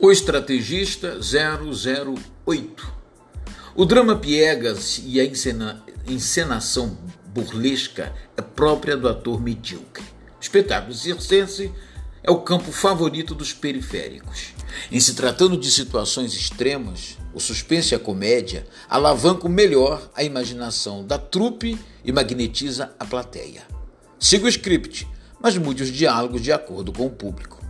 O Estrategista 008. O drama piegas e a encena, encenação burlesca é própria do ator medíocre. O espetáculo circense é o campo favorito dos periféricos. Em se tratando de situações extremas, o suspense e a comédia alavancam melhor a imaginação da trupe e magnetiza a plateia. Siga o script, mas mude os diálogos de acordo com o público.